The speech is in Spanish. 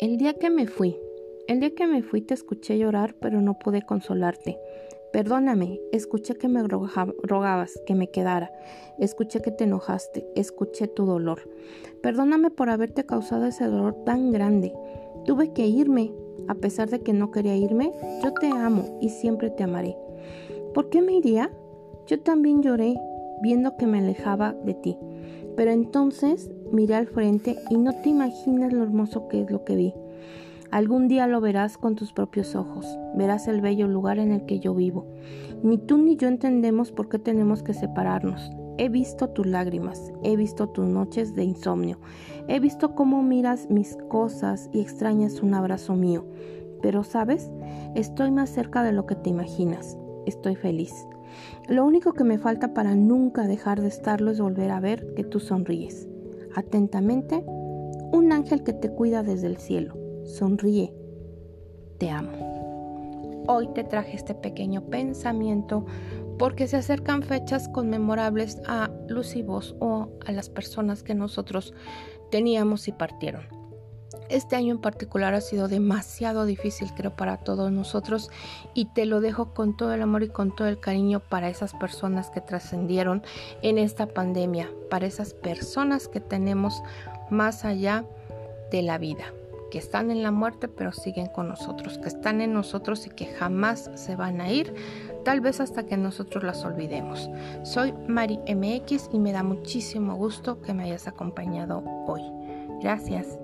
El día que me fui, el día que me fui te escuché llorar, pero no pude consolarte. Perdóname, escuché que me rogabas que me quedara, escuché que te enojaste, escuché tu dolor. Perdóname por haberte causado ese dolor tan grande. Tuve que irme, a pesar de que no quería irme, yo te amo y siempre te amaré. ¿Por qué me iría? Yo también lloré, viendo que me alejaba de ti. Pero entonces miré al frente y no te imaginas lo hermoso que es lo que vi. Algún día lo verás con tus propios ojos, verás el bello lugar en el que yo vivo. Ni tú ni yo entendemos por qué tenemos que separarnos. He visto tus lágrimas, he visto tus noches de insomnio, he visto cómo miras mis cosas y extrañas un abrazo mío. Pero sabes, estoy más cerca de lo que te imaginas. Estoy feliz. Lo único que me falta para nunca dejar de estarlo es volver a ver que tú sonríes. Atentamente, un ángel que te cuida desde el cielo. Sonríe. Te amo. Hoy te traje este pequeño pensamiento porque se acercan fechas conmemorables a Luz y Vos o a las personas que nosotros teníamos y partieron. Este año en particular ha sido demasiado difícil, creo, para todos nosotros y te lo dejo con todo el amor y con todo el cariño para esas personas que trascendieron en esta pandemia, para esas personas que tenemos más allá de la vida, que están en la muerte pero siguen con nosotros, que están en nosotros y que jamás se van a ir, tal vez hasta que nosotros las olvidemos. Soy Mari MX y me da muchísimo gusto que me hayas acompañado hoy. Gracias.